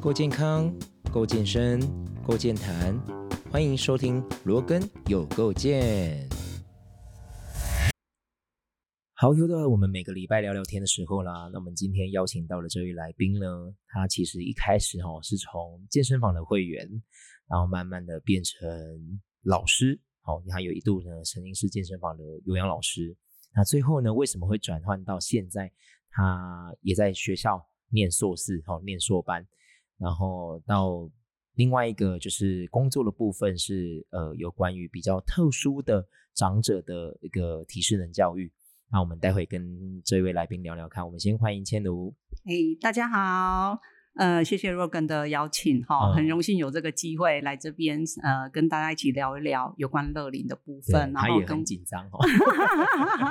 够健康，够健身，够健谈，欢迎收听罗根有够健。好，又到了我们每个礼拜聊聊天的时候啦。那我们今天邀请到的这位来宾呢，他其实一开始哈是从健身房的会员，然后慢慢的变成老师。好，他有一度呢曾经是健身房的有氧老师。那最后呢，为什么会转换到现在？他也在学校念硕士，哈，念硕班。然后到另外一个就是工作的部分是呃有关于比较特殊的长者的一个提示能教育。那我们待会跟这位来宾聊聊看。我们先欢迎千如。哎，大家好。呃，谢谢 Rogan 的邀请哈，很荣幸有这个机会来这边，呃，跟大家一起聊一聊有关乐龄的部分。他也很紧张哦，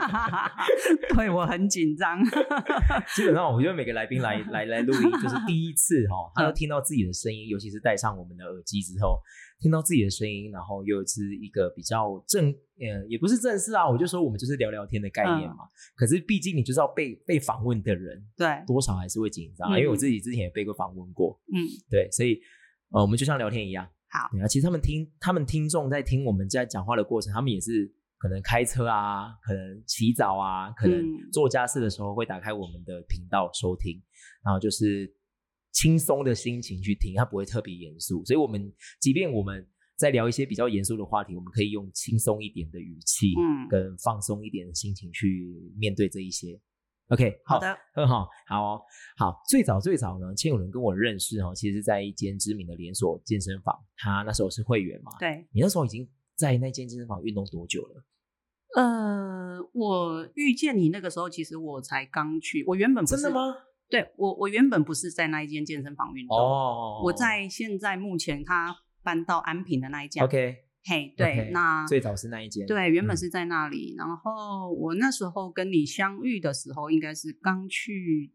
对我很紧张。基本上，我觉得每个来宾来 来来录音，就是第一次哈，他要听到自己的声音，尤其是戴上我们的耳机之后。听到自己的声音，然后又是一个比较正，呃，也不是正式啊，我就说我们就是聊聊天的概念嘛。可是毕竟你就是要被被访问的人，对，多少还是会紧张，因为我自己之前也被过访问过，嗯，对，所以呃，我们就像聊天一样。好，啊，其实他们听，他们听众在听我们在讲话的过程，他们也是可能开车啊，可能洗澡啊，可能做家事的时候会打开我们的频道收听，然后就是。轻松的心情去听，他不会特别严肃，所以，我们即便我们在聊一些比较严肃的话题，我们可以用轻松一点的语气，嗯，跟放松一点的心情去面对这一些。OK，好的，很 好，好好。最早最早呢，千有人跟我认识哦，其实在一间知名的连锁健身房，他那时候是会员嘛。对，你那时候已经在那间健身房运动多久了？呃，我遇见你那个时候，其实我才刚去，我原本真的吗？对我，我原本不是在那一间健身房运动，哦，我在现在目前他搬到安平的那一家，OK，嘿，对，那最早是那一间，对，原本是在那里，然后我那时候跟你相遇的时候，应该是刚去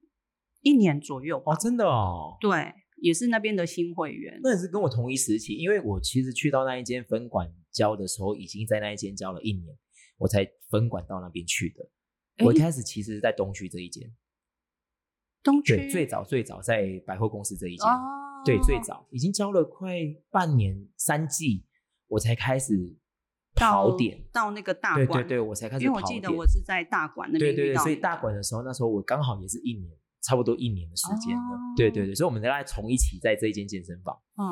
一年左右，哦，真的哦，对，也是那边的新会员，那也是跟我同一时期，因为我其实去到那一间分管教的时候，已经在那一间教了一年，我才分管到那边去的，我一开始其实是在东区这一间。东区对，最早最早在百货公司这一间，对，最早已经教了快半年三季，我才开始跑点到那个大馆，对对对，我才开始。因为我记得我是在大馆那边对对对，所以大馆的时候，那时候我刚好也是一年，差不多一年的时间了。对对对，所以我们大概从一起在这一间健身房。嗯，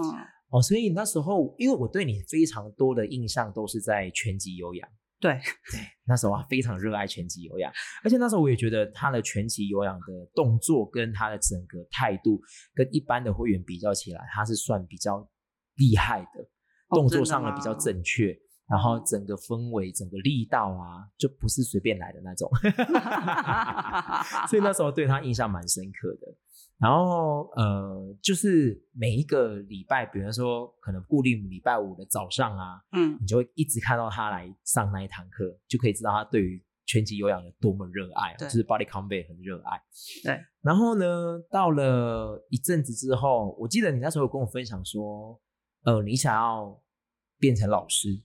哦，所以那时候因为我对你非常多的印象都是在拳击有氧。对。对，那时候啊非常热爱拳击有氧，而且那时候我也觉得他的拳击有氧的动作跟他的整个态度，跟一般的会员比较起来，他是算比较厉害的，动作上的比较正确，然后整个氛围、整个力道啊，就不是随便来的那种，所以那时候对他印象蛮深刻的。然后呃，就是每一个礼拜，比如说可能固定礼拜五的早上啊，嗯，你就会一直看到他来上那一堂课，就可以知道他对于拳击有氧有多么热爱，就是 body combat 很热爱。对。然后呢，到了一阵子之后，我记得你那时候有跟我分享说，呃，你想要变成老师，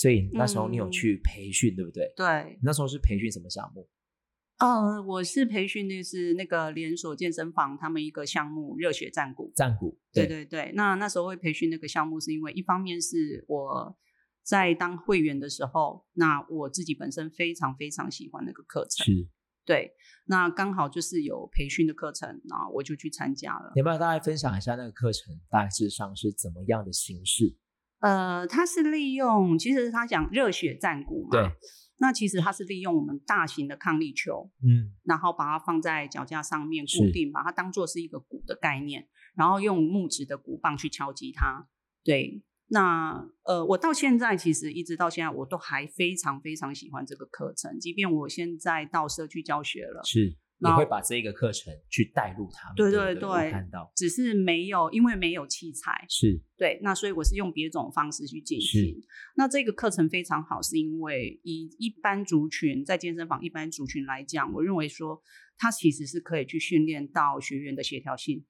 所以那时候你有去培训，对不对？对。那时候是培训什么项目？嗯，我是培训的是那个连锁健身房，他们一个项目热血战鼓。战鼓，对对对。那那时候会培训那个项目，是因为一方面是我在当会员的时候，那我自己本身非常非常喜欢那个课程。是。对，那刚好就是有培训的课程，然后我就去参加了。要不要大概分享一下那个课程大致上是怎么样的形式？呃，它是利用，其实他讲热血战鼓嘛。对。那其实它是利用我们大型的抗力球，嗯，然后把它放在脚架上面固定，把它当做是一个鼓的概念，然后用木质的鼓棒去敲击它。对，那呃，我到现在其实一直到现在，我都还非常非常喜欢这个课程，即便我现在到社区教学了，是。你会把这个课程去带入他们，对对对，看到，只是没有，因为没有器材，是对，那所以我是用别种方式去进行。那这个课程非常好，是因为以一般族群在健身房一般族群来讲，我认为说它其实是可以去训练到学员的协调性，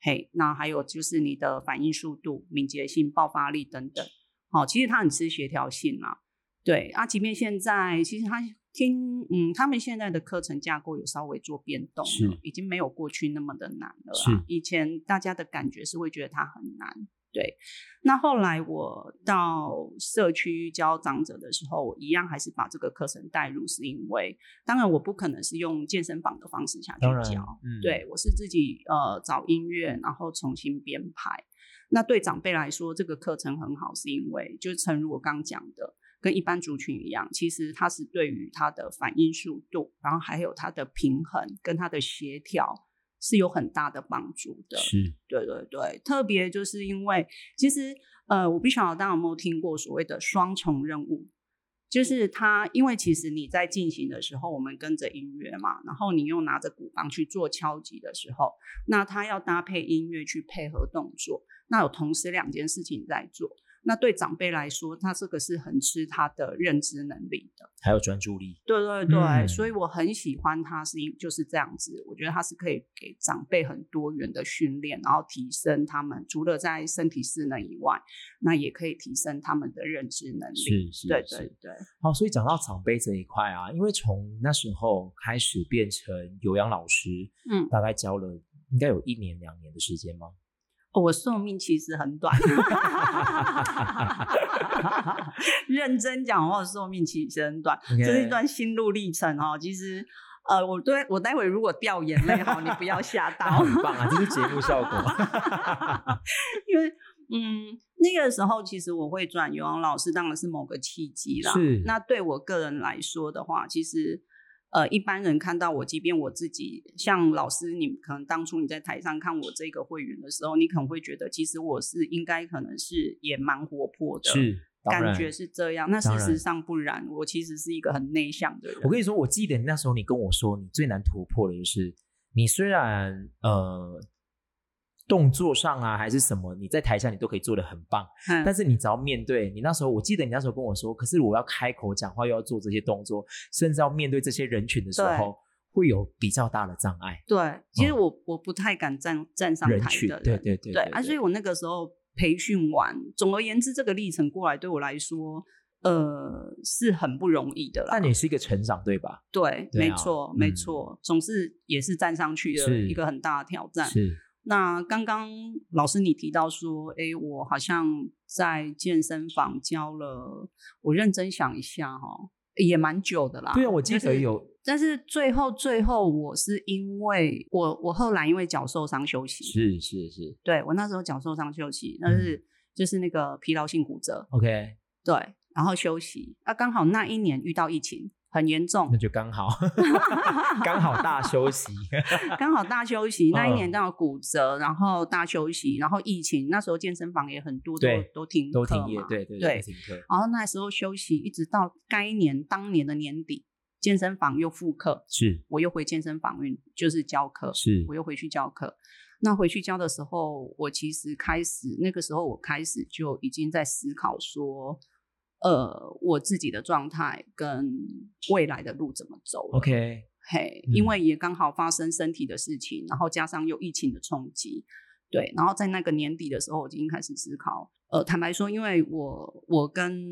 嘿，那还有就是你的反应速度、敏捷性、爆发力等等。好，其实它很吃协调性嘛，对啊，即便现在其实它。听，嗯，他们现在的课程架构有稍微做变动了，已经没有过去那么的难了。是，以前大家的感觉是会觉得它很难。对，那后来我到社区教长者的时候，我一样还是把这个课程带入，是因为当然我不可能是用健身房的方式下去教，对我是自己呃找音乐，然后重新编排。那对长辈来说，这个课程很好，是因为就诚如我刚讲的，跟一般族群一样，其实它是对于它的反应速度，然后还有它的平衡跟它的协调。是有很大的帮助的，是对对对，特别就是因为其实呃，我不晓得大家有没有听过所谓的双重任务，就是它因为其实你在进行的时候，我们跟着音乐嘛，然后你又拿着鼓棒去做敲击的时候，那它要搭配音乐去配合动作，那有同时两件事情在做。那对长辈来说，他这个是很吃他的认知能力的，还有专注力。对对对，所以我很喜欢他，是因就是这样子。我觉得他是可以给长辈很多元的训练，然后提升他们除了在身体势能以外，那也可以提升他们的认知能力。是是，对对对。好，所以讲到长辈这一块啊，因为从那时候开始变成有氧老师，嗯，大概教了应该有一年两年的时间吗？我寿命其实很短，认真讲话，寿命其实很短，这是一段心路历程哦。其实，呃，我对我待会如果掉眼泪哈，你不要吓到，很棒啊，这是节目效果。因为，嗯，那个时候其实我会转游泳老师，当然是某个契机啦。是，那对我个人来说的话，其实。呃，一般人看到我，即便我自己像老师，你可能当初你在台上看我这个会员的时候，你可能会觉得，其实我是应该可能是也蛮活泼的，是感觉是这样。那事实上不然，我其实是一个很内向的人。我跟你说，我记得那时候你跟我说，你最难突破的就是你虽然呃。动作上啊，还是什么？你在台下你都可以做的很棒，但是你只要面对你那时候，我记得你那时候跟我说，可是我要开口讲话，又要做这些动作，甚至要面对这些人群的时候，会有比较大的障碍。对，其实我我不太敢站站上台的，对对对对。啊，所以我那个时候培训完，总而言之，这个历程过来对我来说，呃，是很不容易的。但你是一个成长，对吧？对，没错，没错，总是也是站上去的一个很大的挑战。是。那刚刚老师你提到说，哎，我好像在健身房教了，我认真想一下哈，也蛮久的啦。对啊，我记得有。但是最后最后，我是因为我我后来因为脚受伤休息。是是是。对我那时候脚受伤休息，那是就是那个疲劳性骨折。OK。对，然后休息，啊，刚好那一年遇到疫情。很严重，那就刚好，刚好大休息，刚好大休息。那一年刚好骨折，然后大休息，然后疫情，那时候健身房也很多，都都停都停业，对对对，停课然后那时候休息，一直到该年当年的年底，健身房又复课，是，我又回健身房运，就是教课，是，我又回去教课。那回去教的时候，我其实开始那个时候，我开始就已经在思考说。呃，我自己的状态跟未来的路怎么走？OK，嘿，因为也刚好发生身体的事情，然后加上有疫情的冲击，对，然后在那个年底的时候，我已经开始思考。呃，坦白说，因为我我跟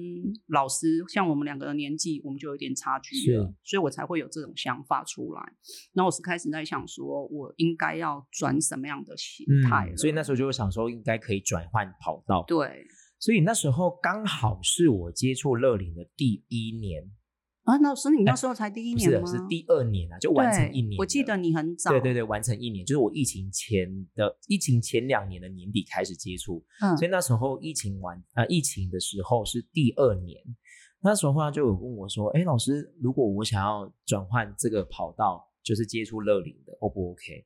老师像我们两个的年纪，我们就有点差距了，所以我才会有这种想法出来。那我是开始在想，说我应该要转什么样的形态？所以那时候就会想说，应该可以转换跑道。对。所以那时候刚好是我接触乐龄的第一年啊，那是你那时候才第一年吗？是第二年啊，就完成一年。我记得你很早，对对对，完成一年，就是我疫情前的疫情前两年的年底开始接触，嗯，所以那时候疫情完啊，疫情的时候是第二年，那时候他就有问我说：“哎，老师，如果我想要转换这个跑道，就是接触乐龄的，O 不 OK？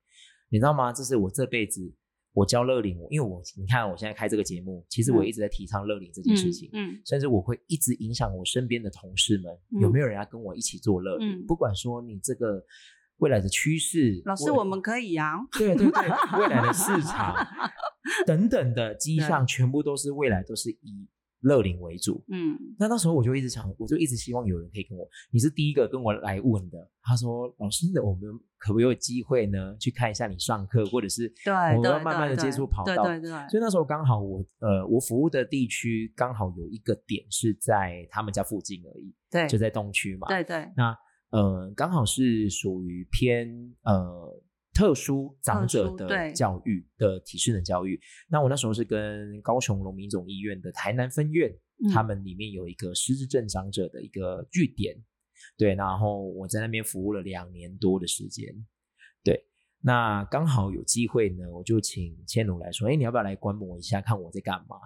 你知道吗？这是我这辈子。”我教乐龄，因为我你看我现在开这个节目，其实我一直在提倡乐龄这件事情，嗯，甚至我会一直影响我身边的同事们，有没有人要跟我一起做乐龄？不管说你这个未来的趋势，老师我们可以啊，对对对，未来的市场 等等的迹象，全部都是未来都是以。乐龄为主，嗯，那那时候我就一直想，我就一直希望有人可以跟我，你是第一个跟我来问的。他说：“老师，我们可不可以有机会呢？去看一下你上课，或者是对，我们要慢慢的接触跑道。”对对对。所以那时候刚好我呃，我服务的地区刚好有一个点是在他们家附近而已，对，就在东区嘛。对对。那呃，刚好是属于偏呃特殊长者的教育的体适能教育。那我那时候是跟高雄龙民总医院的台南分院，他们里面有一个失智症长者的一个据点，对，然后我在那边服务了两年多的时间，对，那刚好有机会呢，我就请千奴来说，哎，你要不要来观摩一下，看我在干嘛？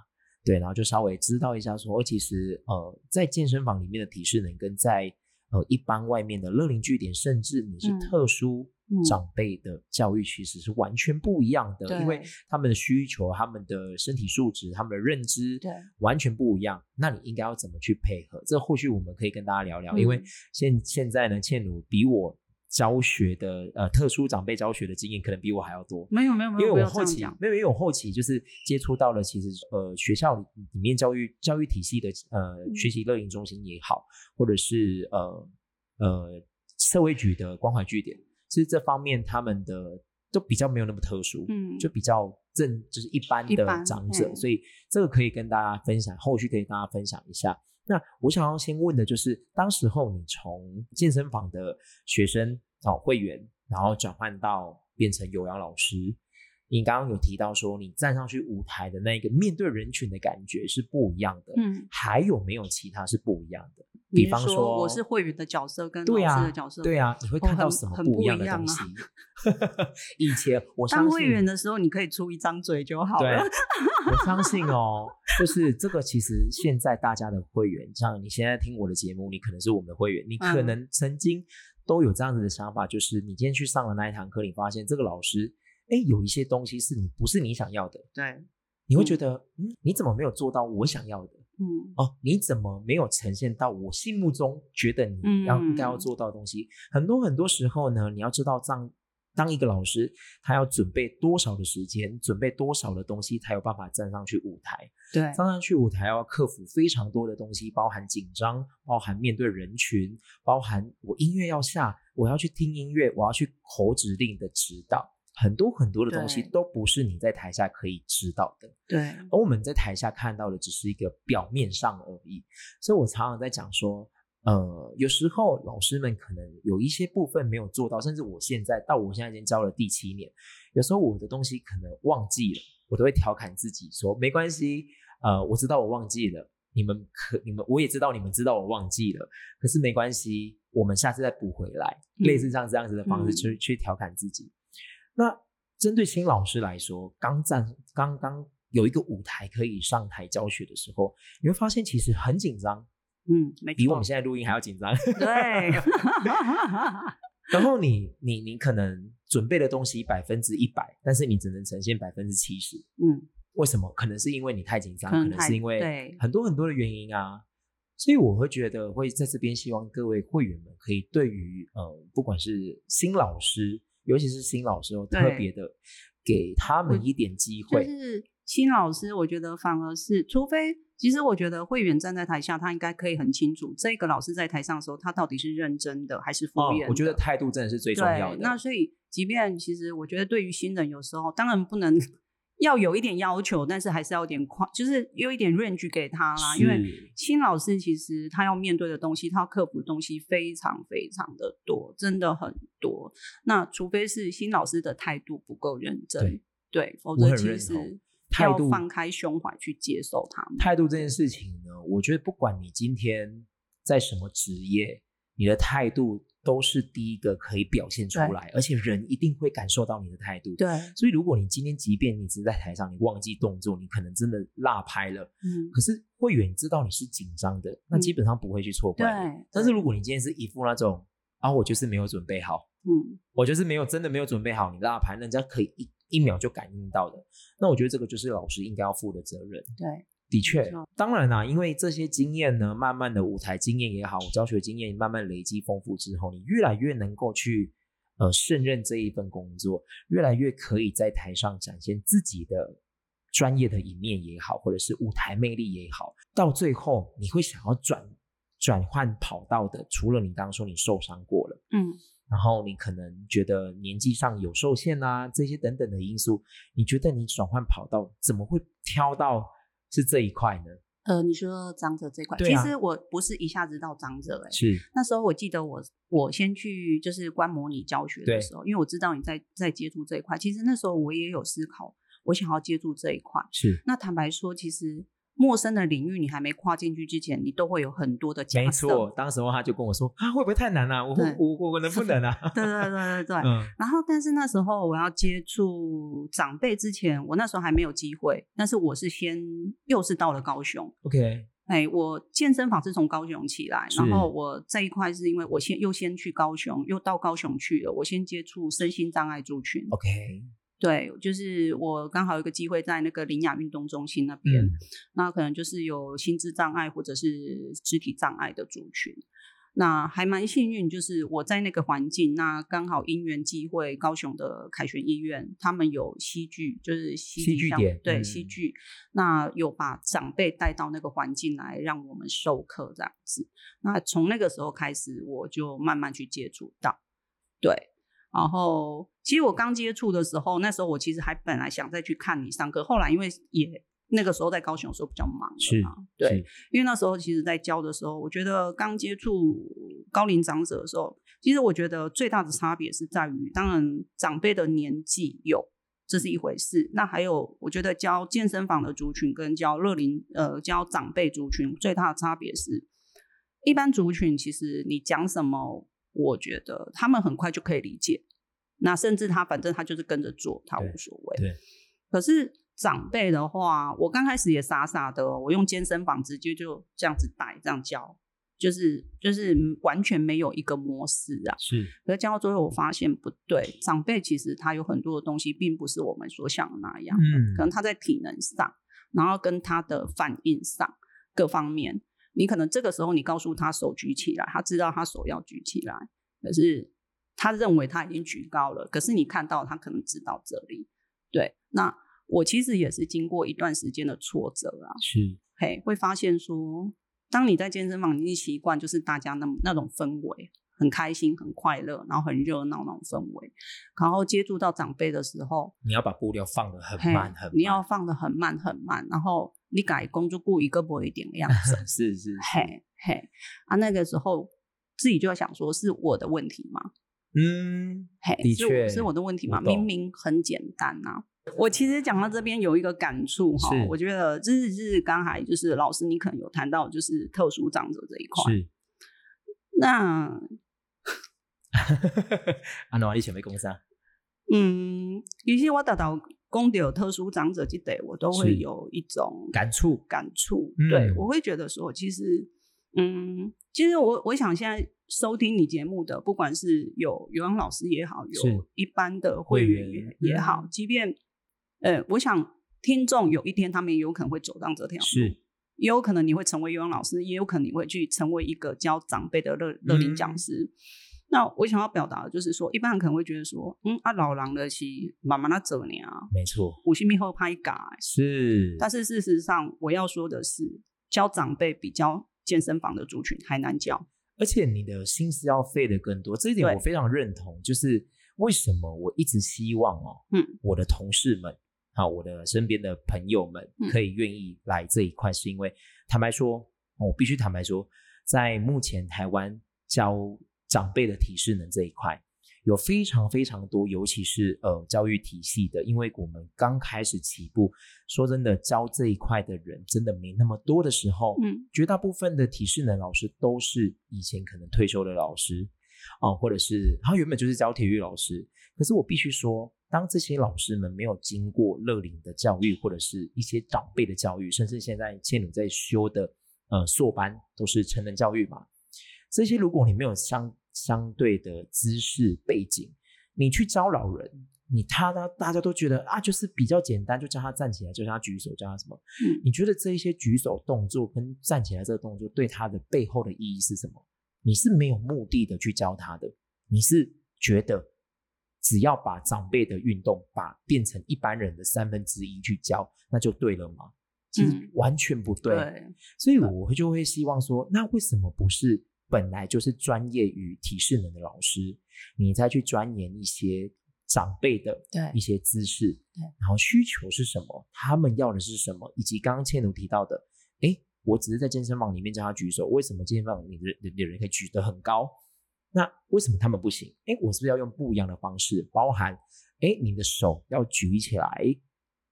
对，然后就稍微知道一下，说其实呃，在健身房里面的体适能跟在呃一般外面的乐龄据点，甚至你是特殊长辈的教育，其实是完全不一样的，因为他们的需求、他们的身体素质、他们的认知，对，完全不一样。那你应该要怎么去配合？这或许我们可以跟大家聊聊，因为现现在呢，倩茹比我。教学的呃特殊长辈教学的经验可能比我还要多，没有没有没有，因为我后期没有因为我后期就是接触到了其实呃学校里面教育教育体系的呃学习乐营中心也好，或者是呃呃社会局的关怀据点，其实这方面他们的都比较没有那么特殊，嗯，就比较正就是一般的长者，所以这个可以跟大家分享，后续可以跟大家分享一下。那我想要先问的就是，当时候你从健身房的学生哦会员，然后转换到变成有氧老师，你刚刚有提到说，你站上去舞台的那个面对人群的感觉是不一样的，嗯，还有没有其他是不一样的？比方说，我是会员的角色跟老师的角色，对啊，你会看到什么不一样的东西？以前 我当会员的时候，你可以出一张嘴就好了。我相信哦，就是这个，其实现在大家的会员，像你现在听我的节目，你可能是我们的会员，你可能曾经都有这样子的想法，就是你今天去上了那一堂课，你发现这个老师，哎，有一些东西是你不是你想要的，对，你会觉得，嗯，你怎么没有做到我想要的？嗯哦，你怎么没有呈现到我心目中觉得你要应该要做到的东西？很多很多时候呢，你要知道，当当一个老师，他要准备多少的时间，准备多少的东西，才有办法站上去舞台。对，站上去舞台要克服非常多的东西，包含紧张，包含面对人群，包含我音乐要下，我要去听音乐，我要去口指令的指导。很多很多的东西都不是你在台下可以知道的，对。而我们在台下看到的只是一个表面上而已，所以我常常在讲说，呃，有时候老师们可能有一些部分没有做到，甚至我现在到我现在已经教了第七年，有时候我的东西可能忘记了，我都会调侃自己说，没关系，呃，我知道我忘记了，你们可你们我也知道你们知道我忘记了，可是没关系，我们下次再补回来，类似像这样子的方式去去调侃自己。那针对新老师来说，刚站刚刚有一个舞台可以上台教学的时候，你会发现其实很紧张，嗯，比我们现在录音还要紧张。对。然后你你你可能准备的东西百分之一百，但是你只能呈现百分之七十。嗯，为什么？可能是因为你太紧张，可能是因为很多很多的原因啊。所以我会觉得会在这边希望各位会员们可以对于呃，不管是新老师。尤其是新老师，特别的给他们一点机会。就是新老师，我觉得反而是，除非其实我觉得会员站在台下，他应该可以很清楚，这个老师在台上的时候，他到底是认真的还是敷衍。我觉得态度真的是最重要的。那所以，即便其实我觉得，对于新人，有时候当然不能。要有一点要求，但是还是要有点宽，就是有一点 range 给他啦。因为新老师其实他要面对的东西，他要克服的东西非常非常的多，真的很多。那除非是新老师的态度不够认真，对，否则其实要放开胸怀去接受他们。态度这件事情呢，我觉得不管你今天在什么职业，你的态度。都是第一个可以表现出来，而且人一定会感受到你的态度。对，所以如果你今天即便你只是在台上，你忘记动作，你可能真的落拍了。嗯，可是会员知道你是紧张的，那基本上不会去错怪。对，但是如果你今天是一副那种啊，我就是没有准备好，嗯，我就是没有真的没有准备好，你落拍，人家可以一一秒就感应到的。那我觉得这个就是老师应该要负的责任。对。的确，当然啦，因为这些经验呢，慢慢的舞台经验也好，教学经验慢慢累积丰富之后，你越来越能够去呃胜任这一份工作，越来越可以在台上展现自己的专业的一面也好，或者是舞台魅力也好，到最后你会想要转转换跑道的，除了你刚刚说你受伤过了，嗯，然后你可能觉得年纪上有受限啊，这些等等的因素，你觉得你转换跑道怎么会挑到？是这一块呢？呃，你说张者这块，其实我不是一下子到张者哎，是那时候我记得我我先去就是观摩你教学的时候，因为我知道你在在接触这一块，其实那时候我也有思考，我想要接触这一块。是那坦白说，其实。陌生的领域，你还没跨进去之前，你都会有很多的假设。没错，当时候他就跟我说：“啊，会不会太难了？我我我能不能啊？” 对对对对对。嗯。然后，但是那时候我要接触长辈之前，我那时候还没有机会。但是我是先又是到了高雄。OK。哎，我健身房是从高雄起来，然后我这一块是因为我先又先去高雄，又到高雄去了。我先接触身心障碍族群。OK。对，就是我刚好有个机会在那个林雅运动中心那边，那可能就是有心智障碍或者是肢体障碍的族群，那还蛮幸运，就是我在那个环境，那刚好因缘际会，高雄的凯旋医院他们有戏剧，就是戏剧点，对戏剧，那有把长辈带到那个环境来让我们授课这样子，那从那个时候开始，我就慢慢去接触到，对。然后，其实我刚接触的时候，那时候我其实还本来想再去看你上课，后来因为也那个时候在高雄的时候比较忙，是嘛？对，因为那时候其实，在教的时候，我觉得刚接触高龄长者的时候，其实我觉得最大的差别是在于，当然长辈的年纪有这是一回事，那还有我觉得教健身房的族群跟教乐龄呃教长辈族群最大的差别是，一般族群其实你讲什么。我觉得他们很快就可以理解，那甚至他反正他就是跟着做，他无所谓。对。可是长辈的话，我刚开始也傻傻的，我用健身房直接就这样子带，这样教，就是就是完全没有一个模式啊。是。可是教到最后，我发现不对，长辈其实他有很多的东西，并不是我们所想的那样。嗯。可能他在体能上，然后跟他的反应上各方面。你可能这个时候你告诉他手举起来，他知道他手要举起来，可是他认为他已经举高了。可是你看到他可能只到这里，对。那我其实也是经过一段时间的挫折啊，是嘿，会发现说，当你在健身房，你习惯就是大家那那种氛围，很开心、很快乐，然后很热闹那种氛围。然后接触到长辈的时候，你要把步调放的很慢很，你要放的很慢很慢，然后。你改工作过一个不一点的样子，是是，嘿嘿啊，那个时候自己就要想说，是我的问题吗？嗯，嘿，的确是我的问题吗？明明很简单呐。我其实讲到这边有一个感触哈，我觉得就是是刚才就是老师你可能有谈到就是特殊长者这一块，是那，安诺，你想没公司啊？嗯，有些我达到。公的有特殊长者这得，我都会有一种感触，感触。对我会觉得说，其实，嗯，其实我我想现在收听你节目的，不管是有有氧老师也好，有一般的会员也也好，即便，呃，我想听众有一天他们也有可能会走上这条路，是，也有可能你会成为游泳老师，也有可能你会去成为一个教长辈的乐乐龄讲师。那我想要表达的就是说，一般人可能会觉得说，嗯，啊，老狼的是慢慢的走呢啊，没错，五星密后拍改是，但是事实上，我要说的是，教长辈比教健身房的族群还难教，而且你的心思要费的更多，这一点我非常认同。就是为什么我一直希望哦，嗯，我的同事们啊，我的身边的朋友们可以愿意来这一块，是因为坦白说，我必须坦白说，在目前台湾教。长辈的体适能这一块有非常非常多，尤其是呃教育体系的，因为我们刚开始起步，说真的教这一块的人真的没那么多的时候，嗯，绝大部分的体适能老师都是以前可能退休的老师啊，或者是他原本就是教体育老师，可是我必须说，当这些老师们没有经过乐龄的教育，或者是一些长辈的教育，甚至现在倩女在修的呃硕班都是成人教育嘛，这些如果你没有相相对的知识背景，你去教老人，你他呢？大家都觉得啊，就是比较简单，就叫他站起来，就叫他举手，叫他什么？你觉得这一些举手动作跟站起来这个动作，对他的背后的意义是什么？你是没有目的的去教他的，你是觉得只要把长辈的运动把变成一般人的三分之一去教，那就对了吗？其实完全不对。所以我就会希望说，那为什么不是？本来就是专业与体适能的老师，你再去钻研一些长辈的一些姿势，对，然后需求是什么，他们要的是什么，以及刚刚倩茹提到的，哎，我只是在健身房里面叫他举手，为什么健身房里的的人可以举得很高？那为什么他们不行？哎，我是不是要用不一样的方式？包含，哎，你的手要举起来，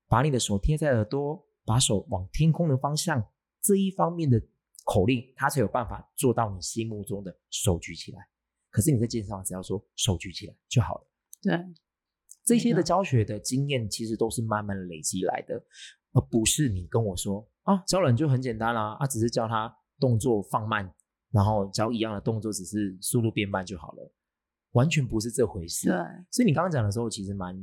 把你的手贴在耳朵，把手往天空的方向，这一方面的口令，他才有办法做到你心目中的手举起来。可是你在健身房只要说手举起来就好了。对，这些的教学的经验其实都是慢慢累积来的，而不是你跟我说啊，教人就很简单啦，啊，只是教他动作放慢。然后教一样的动作，只是速度变慢就好了，完全不是这回事。对，所以你刚刚讲的时候，其实蛮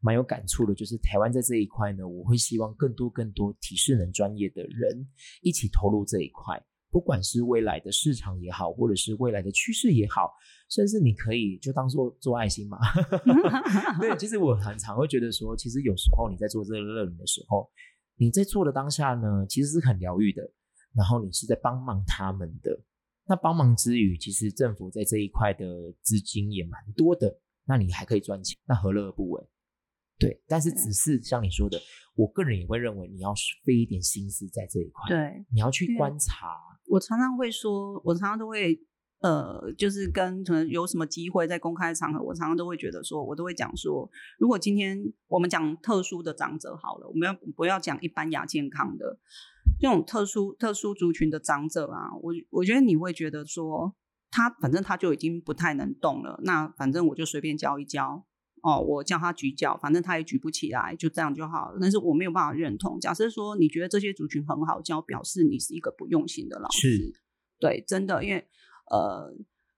蛮有感触的。就是台湾在这一块呢，我会希望更多更多体适能专业的人一起投入这一块，不管是未来的市场也好，或者是未来的趋势也好，甚至你可以就当做做爱心嘛。对，其实我很常会觉得说，其实有时候你在做这个热饮的时候，你在做的当下呢，其实是很疗愈的，然后你是在帮忙他们的。那帮忙之余，其实政府在这一块的资金也蛮多的，那你还可以赚钱，那何乐而不为？对，但是只是像你说的，我个人也会认为你要费一点心思在这一块，对，你要去观察。我常常会说，我常常都会，呃，就是跟可能有什么机会在公开场合，我常常都会觉得说，我都会讲说，如果今天我们讲特殊的长者好了，我们要不要讲一般亚健康的？这种特殊特殊族群的长者啊，我我觉得你会觉得说，他反正他就已经不太能动了，那反正我就随便教一教哦，我叫他举脚，反正他也举不起来，就这样就好了。但是我没有办法认同。假设说你觉得这些族群很好教，表示你是一个不用心的老师。对，真的，因为呃，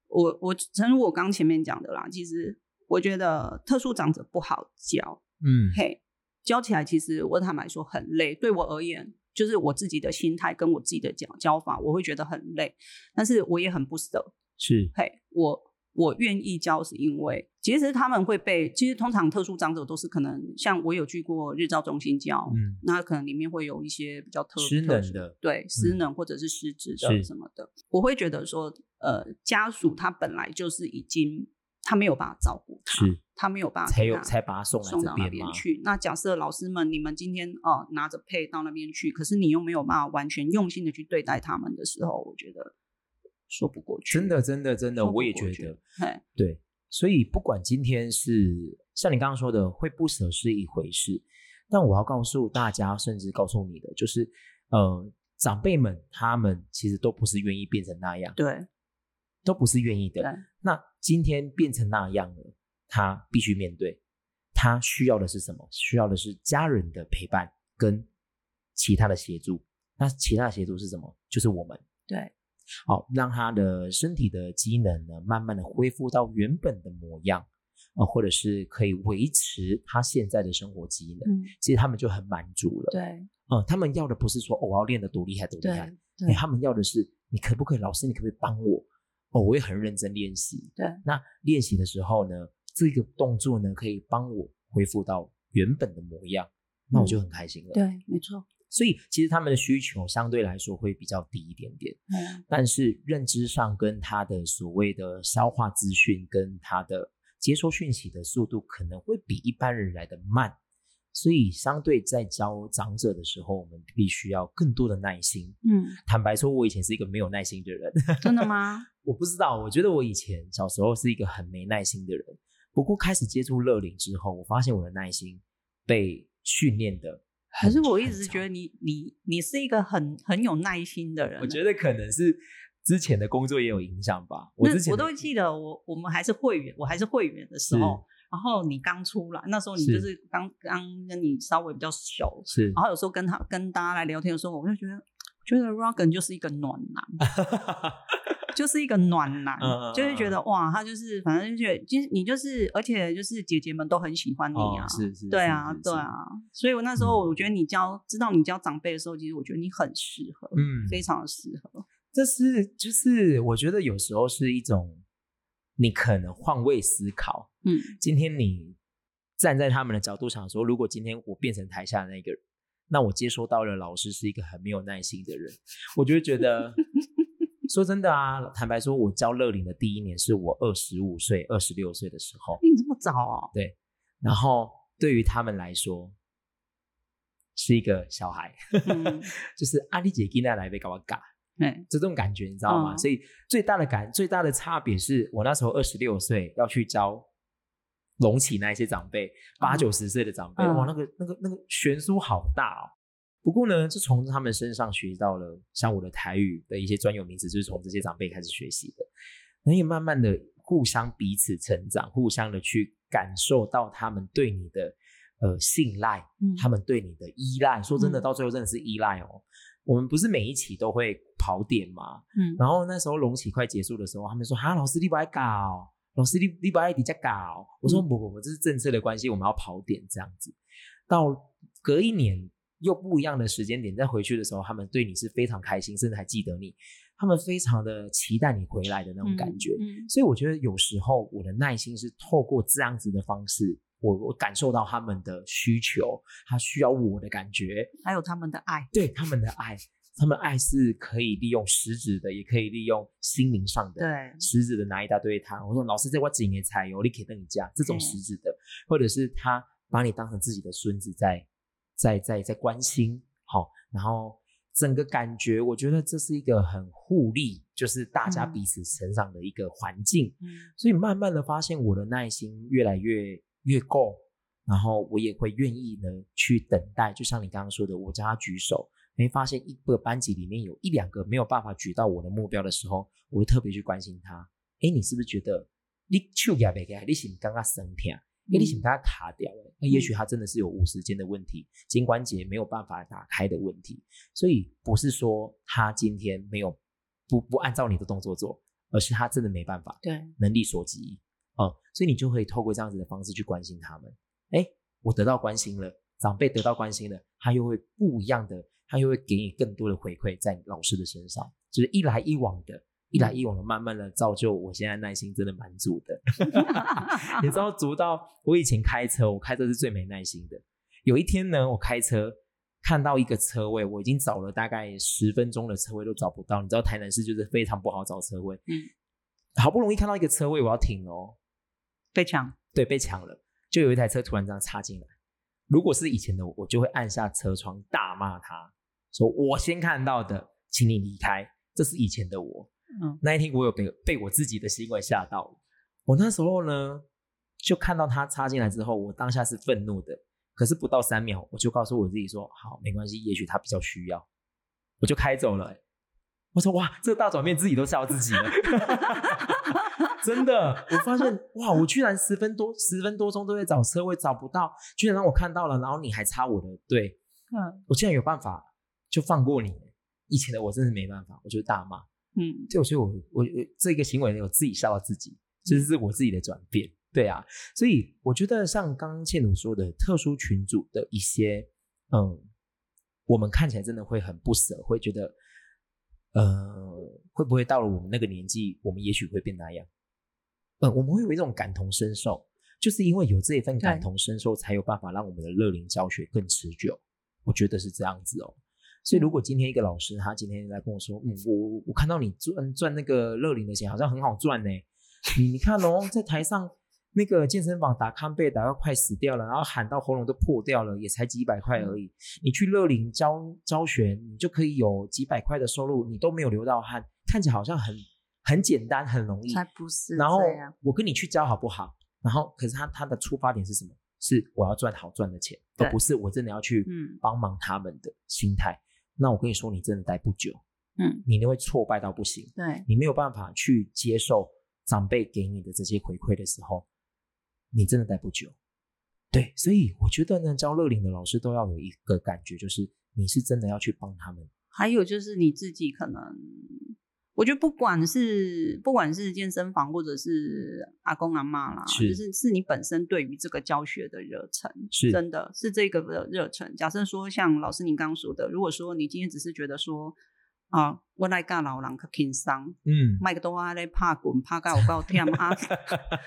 我我正如我刚前面讲的啦，其实我觉得特殊长者不好教，嗯，嘿，教起来其实我坦白说很累，对我而言。就是我自己的心态跟我自己的教教法，我会觉得很累，但是我也很不舍。是，嘿，我我愿意教，是因为其实他们会被，其实通常特殊长者都是可能，像我有去过日照中心教，嗯，那可能里面会有一些比较特失能的，对，失能或者是失智的什么的，我会觉得说，呃，家属他本来就是已经。他没有办法照顾他，他没有办法才有才把他送送到那边去。那假设老师们，你们今天哦拿着配到那边去，可是你又没有办法完全用心的去对待他们的时候，我觉得说不过去。真的，真的，真的，我也觉得，对。所以不管今天是像你刚刚说的，会不舍是一回事，但我要告诉大家，甚至告诉你的，就是呃，长辈们他们其实都不是愿意变成那样，对。都不是愿意的。那今天变成那样了，他必须面对。他需要的是什么？需要的是家人的陪伴跟其他的协助。那其他的协助是什么？就是我们。对，好，让他的身体的机能呢，慢慢的恢复到原本的模样，啊，或者是可以维持他现在的生活机能。嗯，其实他们就很满足了。对，嗯，他们要的不是说我要练得多厉害多厉害，对，他们要的是你可不可以，老师，你可不可以帮我？哦，我也很认真练习。对，那练习的时候呢，这个动作呢，可以帮我恢复到原本的模样，那我就很开心了。对，没错。所以其实他们的需求相对来说会比较低一点点。嗯。但是认知上跟他的所谓的消化资讯跟他的接收讯息的速度，可能会比一般人来的慢。所以，相对在教长者的时候，我们必须要更多的耐心。嗯，坦白说，我以前是一个没有耐心的人。真的吗？我不知道。我觉得我以前小时候是一个很没耐心的人。不过，开始接触乐龄之后，我发现我的耐心被训练的。可是，我一直觉得你你你是一个很很有耐心的人。我觉得可能是之前的工作也有影响吧。我之前我都记得，我我们还是会员，我还是会员的时候。然后你刚出来，那时候你就是刚刚跟你稍微比较熟，是。然后有时候跟他跟大家来聊天的时候，我就觉得，觉得 Rogan 就是一个暖男，就是一个暖男，就是觉得哇，他就是反正就觉得，其实你就是，而且就是姐姐们都很喜欢你啊，是是，对啊对啊。所以我那时候我觉得你教知道你教长辈的时候，其实我觉得你很适合，嗯，非常的适合。这是就是我觉得有时候是一种。你可能换位思考，嗯，今天你站在他们的角度想说，如果今天我变成台下的那个人，那我接收到了老师是一个很没有耐心的人，我就觉得，说真的啊，坦白说，我教乐龄的第一年是我二十五岁、二十六岁的时候，你这么早啊？对，然后对于他们来说，是一个小孩，就是阿丽姐今天来被搞我嘎，嗯，这种感觉你知道吗？所以最大的感最大的差别是我那时候二十六岁要去教隆起那一些长辈，八九十岁的长辈，哇，那个那个那个悬殊好大哦。不过呢，就从他们身上学到了像我的台语的一些专有名词，就是从这些长辈开始学习的，可以慢慢的互相彼此成长，互相的去感受到他们对你的。呃，信赖，他们对你的依赖，说真的，到最后真的是依赖哦。我们不是每一期都会跑点吗？嗯，然后那时候隆起快结束的时候，他们说：“哈，老师你不爱搞，老师你你不爱底下搞。”我说：“不不不，这是政策的关系，我们要跑点这样子。”到隔一年又不一样的时间点再回去的时候，他们对你是非常开心，甚至还记得你，他们非常的期待你回来的那种感觉。所以我觉得有时候我的耐心是透过这样子的方式。我我感受到他们的需求，他需要我的感觉，还有他们的爱，对他们的爱，他们爱是可以利用实质的，也可以利用心灵上的。对，实质的拿一大堆他，我说老师这我几年才有，你可以等你家这种实质的，或者是他把你当成自己的孙子，在在在在关心，好，然后整个感觉，我觉得这是一个很互利，就是大家彼此成长的一个环境。嗯，所以慢慢的发现我的耐心越来越。越够，然后我也会愿意呢去等待。就像你刚刚说的，我叫他举手，没发现一个班级里面有一两个没有办法举到我的目标的时候，我会特别去关心他。哎，你是不是觉得你手也没给？你是刚刚生疼？哎，你是不是刚刚卡掉了？那也许他真的是有无时间的问题，肩关节没有办法打开的问题。所以不是说他今天没有不不按照你的动作做，而是他真的没办法，对，能力所及。哦，所以你就会透过这样子的方式去关心他们。哎，我得到关心了，长辈得到关心了，他又会不一样的，他又会给你更多的回馈在老师的身上，就是一来一往的，一来一往的，慢慢的造就我现在耐心真的蛮足的。你知道，足到我以前开车，我开车是最没耐心的。有一天呢，我开车看到一个车位，我已经找了大概十分钟的车位都找不到。你知道台南市就是非常不好找车位，嗯，好不容易看到一个车位，我要停哦。被抢，对，被抢了。就有一台车突然这样插进来。如果是以前的我，我就会按下车窗大骂他，说：“我先看到的，请你离开。”这是以前的我。嗯，那一天我有被被我自己的行为吓到。我那时候呢，就看到他插进来之后，我当下是愤怒的。可是不到三秒，我就告诉我自己说：“好，没关系，也许他比较需要。”我就开走了。我说：“哇，这个大转变，自己都笑自己了。”真的，我发现哇，我居然十分多十分多钟都在找车位找不到，居然让我看到了，然后你还插我的队，嗯，我竟然有办法就放过你，以前的我真是没办法，我就大骂，嗯，就所以我我这个行为我自己笑到自己，这是我自己的转变，对啊，所以我觉得像刚刚倩茹说的特殊群组的一些，嗯，我们看起来真的会很不舍，会觉得，呃，会不会到了我们那个年纪，我们也许会变那样。嗯，我们会有一种感同身受，就是因为有这一份感同身受，才有办法让我们的乐龄教学更持久。我觉得是这样子哦。所以，如果今天一个老师他今天来跟我说，嗯，我我看到你赚赚那个乐龄的钱好像很好赚呢，你你看哦，在台上那个健身房打康贝打到快死掉了，然后喊到喉咙都破掉了，也才几百块而已。你去乐龄教教学，你就可以有几百块的收入，你都没有流到汗，看起来好像很。很简单，很容易，才不是。然后我跟你去教好不好？然后可是他他的出发点是什么？是我要赚好赚的钱，而不是我真的要去帮忙他们的心态。那我跟你说，你真的待不久，嗯，你会挫败到不行。对，你没有办法去接受长辈给你的这些回馈的时候，你真的待不久。对，所以我觉得呢，教乐龄的老师都要有一个感觉，就是你是真的要去帮他们。还有就是你自己可能。我觉得不管是不管是健身房或者是阿公阿妈啦，就是是你本身对于这个教学的热忱，是真的是这个的热忱。假设说像老师您刚刚说的，如果说你今天只是觉得说啊，我来教老人较轻松，嗯，麦克多啊在怕滚拍到我告天啊，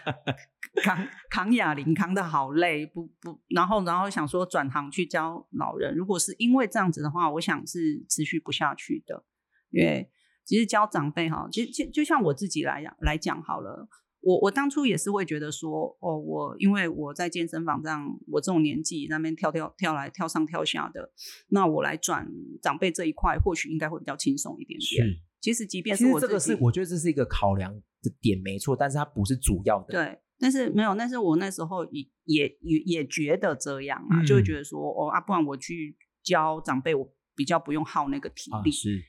扛扛哑铃扛的好累，不不，然后然后想说转行去教老人，如果是因为这样子的话，我想是持续不下去的，因为。其实教长辈哈，其实就就像我自己来讲来讲好了，我我当初也是会觉得说，哦，我因为我在健身房这样，我这种年纪那边跳跳跳来跳上跳下的，那我来转长辈这一块，或许应该会比较轻松一点点。是，其实即便是我这个是，我觉得这是一个考量的点，没错，但是它不是主要的。对，但是没有，但是我那时候也也也也觉得这样啊，就会觉得说，哦啊，不然我去教长辈，我比较不用耗那个体力。是。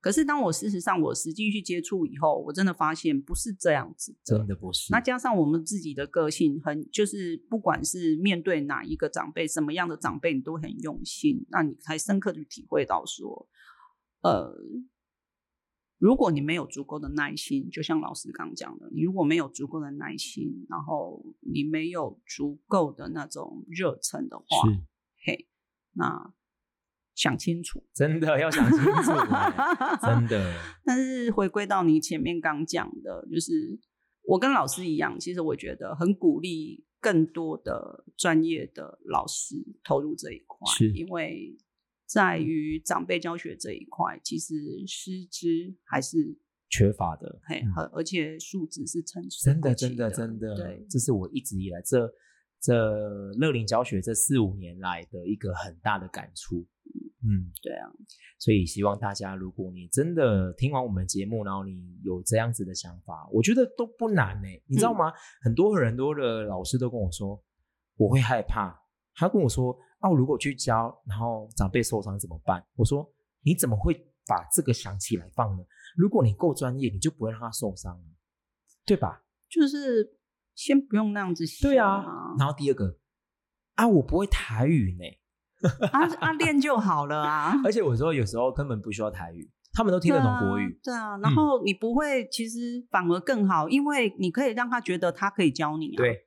可是当我事实上我实际去接触以后，我真的发现不是这样子，真的不是。那加上我们自己的个性，很就是不管是面对哪一个长辈，什么样的长辈，你都很用心，那你才深刻的体会到说，呃，如果你没有足够的耐心，就像老师刚讲的，你如果没有足够的耐心，然后你没有足够的那种热忱的话，嘿，那。想清楚，真的要想清楚，真的。但是回归到你前面刚讲的，就是我跟老师一样，其实我觉得很鼓励更多的专业的老师投入这一块，是。因为在于长辈教学这一块，其实师资还是缺乏的，嘿，而且素质是成熟，真的，真的，真的，对，这是我一直以来这这乐龄教学这四五年来的一个很大的感触。嗯，对啊，所以希望大家，如果你真的听完我们节目，然后你有这样子的想法，我觉得都不难呢。你知道吗？很多很多的老师都跟我说，我会害怕。他跟我说，啊，如果去教，然后长辈受伤怎么办？我说，你怎么会把这个想起来放呢？如果你够专业，你就不会让他受伤，对吧？就是先不用那样子想。对啊，然后第二个，啊，我不会台语呢。啊啊，练就好了啊！而且我说有时候根本不需要台语，他们都听得懂国语。对啊，然后你不会，其实反而更好，因为你可以让他觉得他可以教你啊。对，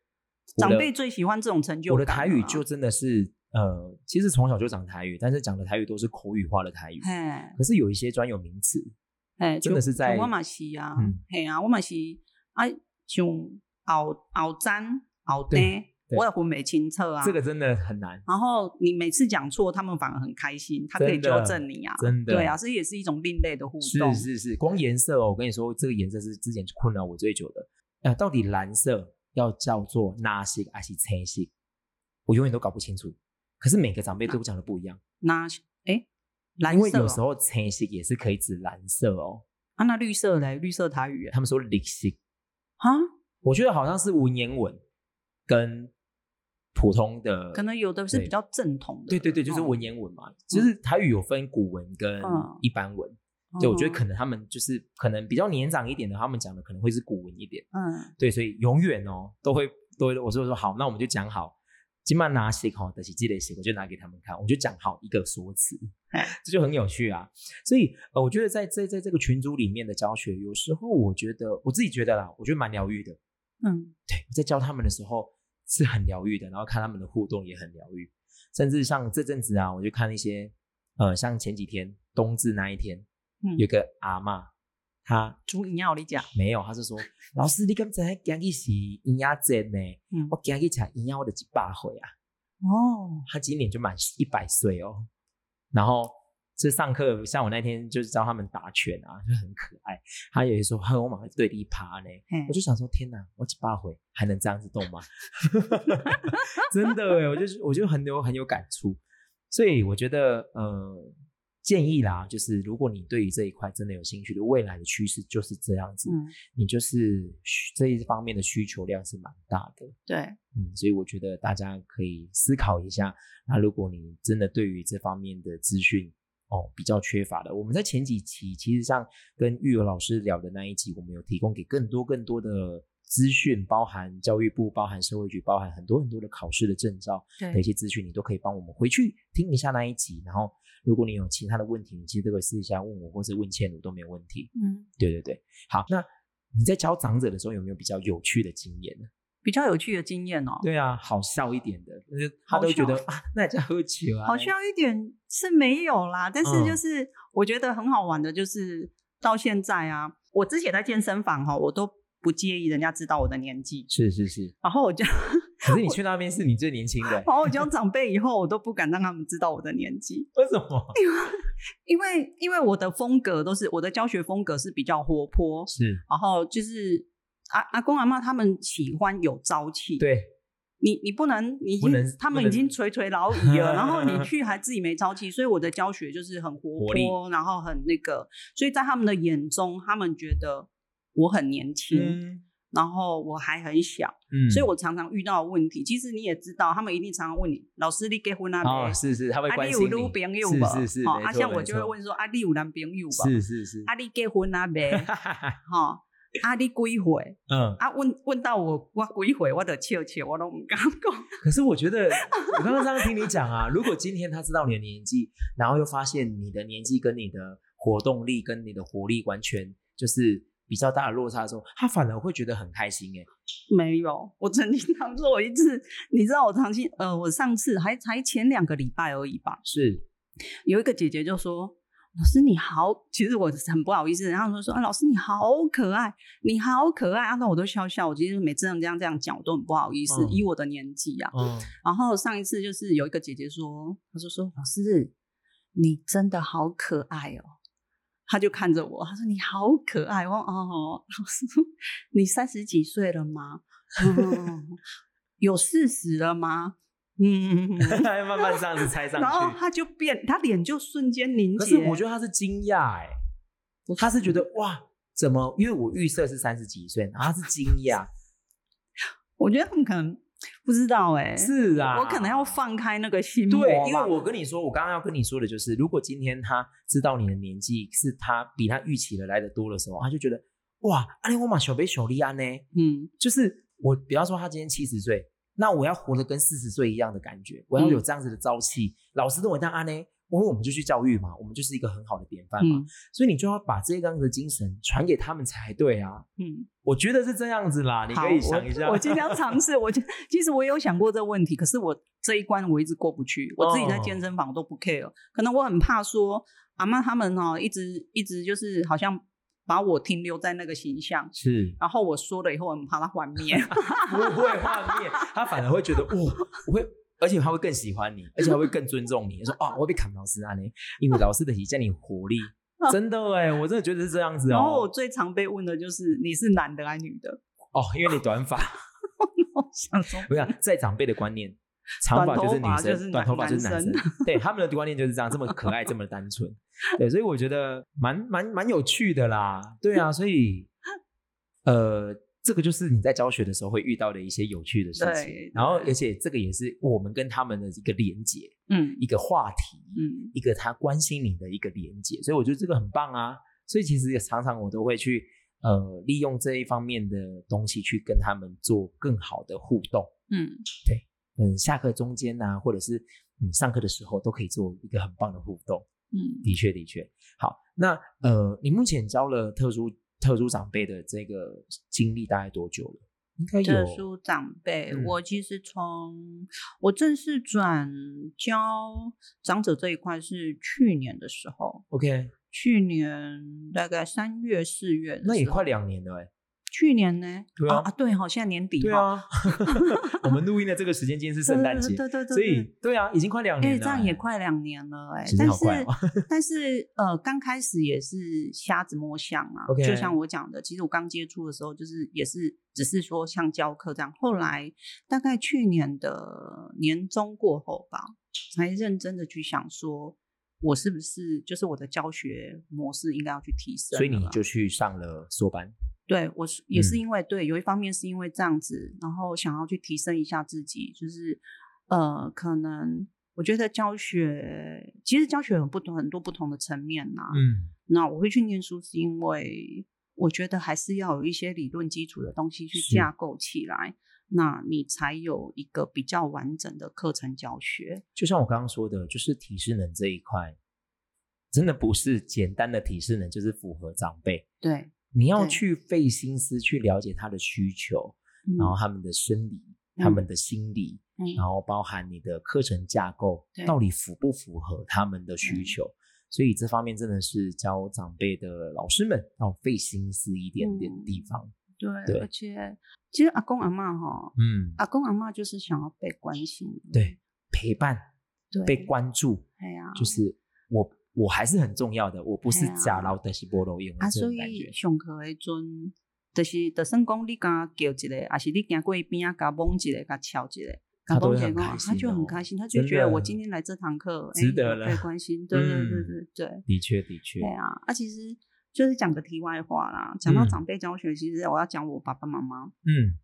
长辈最喜欢这种成就感。我的台语就真的是呃，其实从小就讲台语，但是讲的台语都是口语化的台语。可是有一些专有名词，哎，真的是在我马西啊，嘿啊，我马西啊，像熬熬粘熬单。我也分没清澈啊，这个真的很难。然后你每次讲错，他们反而很开心，他可以纠正你啊，真的，对啊，这也是一种另类的互动。是是是，光颜色哦，我跟你说，这个颜色是之前困扰我最久的。呃，到底蓝色要叫做哪色还是青色？我永远都搞不清楚。可是每个长辈都讲的不一样。那哎，蓝色，因为有时候青色也是可以指蓝色哦。啊，那绿色嘞？绿色台语，他们说绿色啊，我觉得好像是文言文跟。普通的可能有的是比较正统的，对对对，就是文言文嘛。其实台语有分古文跟一般文，对，我觉得可能他们就是可能比较年长一点的，他们讲的可能会是古文一点。嗯，对，所以永远哦都会都会，我就说好，那我们就讲好，今晚拿写好的写积累写，我就拿给他们看，我就讲好一个说辞，这就很有趣啊。所以呃，我觉得在在在这个群组里面的教学，有时候我觉得我自己觉得啦，我觉得蛮疗愈的。嗯，对，在教他们的时候。是很疗愈的，然后看他们的互动也很疗愈，甚至像这阵子啊，我就看一些，呃，像前几天冬至那一天，有个阿妈，她煮营养你讲没有，她是说老师你刚才讲的是营养节呢，我讲一吃营养我的几百回啊，哦，她今年就满一百岁哦，然后。是上课，像我那天就是教他们打拳啊，就很可爱。他也说：“呵，我马上对着一趴呢。”我就想说：“天哪，我几八回还能这样子动吗？” 真的哎，我就我就很有很有感触。所以我觉得，呃，建议啦，就是如果你对于这一块真的有兴趣的，未来的趋势就是这样子。嗯，你就是这一方面的需求量是蛮大的。对，嗯，所以我觉得大家可以思考一下。那如果你真的对于这方面的资讯，哦，比较缺乏的。我们在前几期，其实像跟育儿老师聊的那一集，我们有提供给更多更多的资讯，包含教育部、包含社会局、包含很多很多的考试的证照的一些资讯，你都可以帮我们回去听一下那一集。然后，如果你有其他的问题，你其实都可以私下问我，或者问倩茹都没有问题。嗯，对对对。好，那你在教长者的时候，有没有比较有趣的经验呢？比较有趣的经验哦，对啊，好笑一点的，他都觉得啊，那在喝酒啊。好笑一点是没有啦，但是就是我觉得很好玩的，就是到现在啊，我之前在健身房哈，我都不介意人家知道我的年纪，是是是。然后我就，可是你去那边是你最年轻的，然后我教长辈以后，我都不敢让他们知道我的年纪，为什么？因为因为因为我的风格都是我的教学风格是比较活泼，是，然后就是。阿阿公阿妈他们喜欢有朝气。对，你你不能，你已经他们已经垂垂老矣了，然后你去还自己没朝气，所以我的教学就是很活泼，然后很那个，所以在他们的眼中，他们觉得我很年轻。然后我还很小，嗯，所以我常常遇到问题。其实你也知道，他们一定常常问你：“老师，你结婚了没？” 哦，是是，他会关心你。是是是，啊，像我就会问说：“阿你有男朋友吧？”是是是，阿你结婚了没？哈，阿 你几回？嗯，啊，问问到我我几回，我的笑笑，我都唔敢讲。可是我觉得，我刚刚这样听你讲啊，如果今天他知道你的年纪，然后又发现你的年纪跟你的活动力跟你的活力完全就是。比较大的落差的时候，他反而会觉得很开心哎。没有，我曾经当做一次，你知道我长期呃，我上次还才前两个礼拜而已吧。是，有一个姐姐就说：“老师你好。”其实我很不好意思，然后说说：“啊，老师你好可爱，你好可爱。”啊，那我都笑笑。我其实每次这样这样讲，我都很不好意思，以我的年纪啊。嗯。然后上一次就是有一个姐姐说，她就说老师，你真的好可爱哦。她就看着我，她说：“你好可爱。”我哦，老师，你三十几岁了吗？有四十了吗？嗯，慢慢这样子猜上去，然后他就变，他脸就瞬间凝结。可是我觉得他是惊讶，哎，他是觉得哇，怎么？因为我预设是三十几岁，然后他是惊讶。我觉得他们可能。不知道哎，是啊，我可能要放开那个心魔。对，因为我跟你说，我刚刚要跟你说的就是，如果今天他知道你的年纪是他比他预期的来的多的时候，他就觉得哇，阿里我马小贝小利安呢，嗯，就是我，比方说他今天七十岁，那我要活得跟四十岁一样的感觉，我要有这样子的朝气。老师认为，但阿呢？因为我们就去教育嘛，我们就是一个很好的典范嘛，所以你就要把这样的精神传给他们才对啊。嗯，我觉得是这样子啦，你可以想一下。我今天尝试，我其实我有想过这个问题，可是我这一关我一直过不去。我自己在健身房都不 care，可能我很怕说阿妈他们哦，一直一直就是好像把我停留在那个形象，是。然后我说了以后，我很怕他幻灭 不会幻灭，他反而会觉得哦，我会。而且他会更喜欢你，而且他会更尊重你。说啊，我被砍老师啊，你因为老师的体现你活力，真的哎，我真的觉得是这样子哦。然后我最常被问的就是你是男的还是女的？哦，因为你短发。我想说不要在长辈的观念，长发就是女生，短头发就是男生。对他们的观念就是这样，这么可爱，这么单纯。对，所以我觉得蛮蛮蛮有趣的啦。对啊，所以呃。这个就是你在教学的时候会遇到的一些有趣的事情，然后而且这个也是我们跟他们的一个连接，嗯，一个话题，嗯，一个他关心你的一个连接，所以我觉得这个很棒啊。所以其实也常常我都会去呃利用这一方面的东西去跟他们做更好的互动，嗯，对，嗯，下课中间呐，或者是嗯上课的时候都可以做一个很棒的互动，嗯，的确的确好。那呃，你目前教了特殊。特殊长辈的这个经历大概多久了？应该有。特殊长辈，我其实从我正式转教长者这一块是去年的时候。OK，去年大概三月四月，那也快两年了哎。去年呢？对啊，对哈，现在年底。对啊，我们录音的这个时间今天是圣诞节，对对对，所以对啊，已经快两年了。这样也快两年了哎，但是但是呃，刚开始也是瞎子摸象啊。就像我讲的，其实我刚接触的时候，就是也是只是说像教课这样。后来大概去年的年中过后吧，才认真的去想说，我是不是就是我的教学模式应该要去提升。所以你就去上了硕班。对，我是也是因为对，有一方面是因为这样子，然后想要去提升一下自己，就是呃，可能我觉得教学其实教学有不同很多不同的层面呐。嗯，那我会去念书是因为我觉得还是要有一些理论基础的东西去架构起来，那你才有一个比较完整的课程教学。就像我刚刚说的，就是体适能这一块，真的不是简单的体适能，就是符合长辈。对。你要去费心思去了解他的需求，然后他们的生理、他们的心理，然后包含你的课程架构到底符不符合他们的需求，所以这方面真的是教长辈的老师们要费心思一点点的地方。对，而且其实阿公阿妈哈，嗯，阿公阿妈就是想要被关心，对，陪伴，对，被关注，哎呀，就是我。我还是很重要的，我不是假老的是菠萝用。啊，所以上课的阵就是就算讲，你甲叫一个，还是你行过一边啊，甲蒙一个，甲敲一个，他都很开心，他就很开心，他就觉得我今天来这堂课值得了，被关心，对对对对对，的确的确，对啊，啊，其实就是讲个题外话啦，讲到长辈教学，其实我要讲我爸爸妈妈，嗯，